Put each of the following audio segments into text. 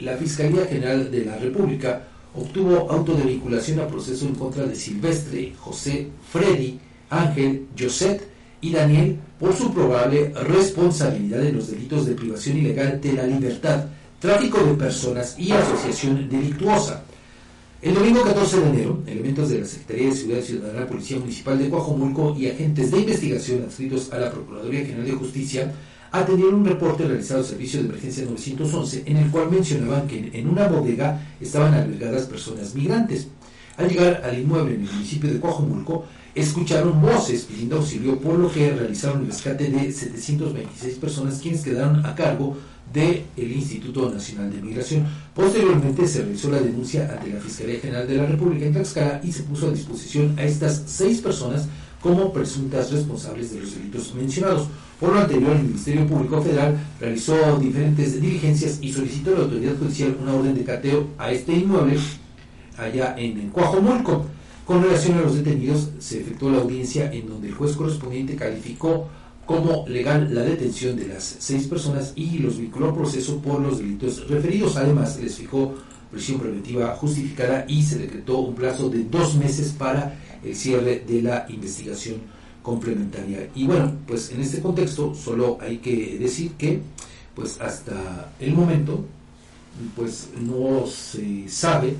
la Fiscalía General de la República obtuvo auto de vinculación a proceso en contra de Silvestre, José, Freddy, Ángel, Josette y Daniel por su probable responsabilidad en los delitos de privación ilegal de la libertad, tráfico de personas y asociación delictuosa. El domingo 14 de enero, elementos de la Secretaría de Seguridad Ciudadana, Policía Municipal de Coajomulco y agentes de investigación adscritos a la Procuraduría General de Justicia atendieron un reporte realizado al Servicio de Emergencia 911 en el cual mencionaban que en una bodega estaban albergadas personas migrantes. Al llegar al inmueble en el municipio de Coajomulco, escucharon voces pidiendo auxilio, por lo que realizaron el rescate de 726 personas quienes quedaron a cargo del Instituto Nacional de Migración. Posteriormente se realizó la denuncia ante la Fiscalía General de la República en Tlaxcala y se puso a disposición a estas seis personas como presuntas responsables de los delitos mencionados. Por lo anterior, el Ministerio Público Federal realizó diferentes diligencias y solicitó a la autoridad judicial una orden de cateo a este inmueble allá en Coajomulco. Con relación a los detenidos, se efectuó la audiencia en donde el juez correspondiente calificó como legal la detención de las seis personas y los vinculó a proceso por los delitos referidos. Además, les fijó prisión preventiva justificada y se decretó un plazo de dos meses para el cierre de la investigación complementaria. Y bueno, pues en este contexto solo hay que decir que pues hasta el momento pues no se sabe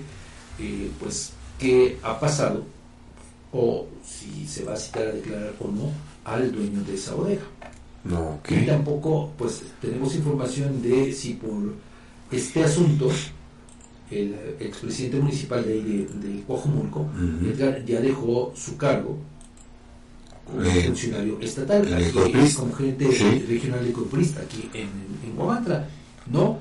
eh, pues qué ha pasado o si se va a citar a declarar o no al dueño de esa bodega. No, Y tampoco, pues, tenemos información de si por este asunto el expresidente municipal de, de, de Coajomulco ya dejó su cargo como eh, funcionario estatal, aquí, como gerente regional de corporista aquí en, en ¿no?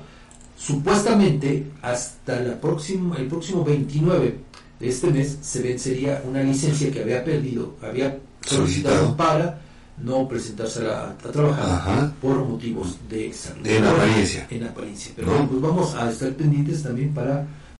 Supuestamente hasta la próxima, el próximo 29 de este mes se vencería una licencia que había perdido, había solicitado. para no presentarse a, trabajar por motivos de salud. En apariencia. En apariencia. Pero pues vamos a estar pendientes también para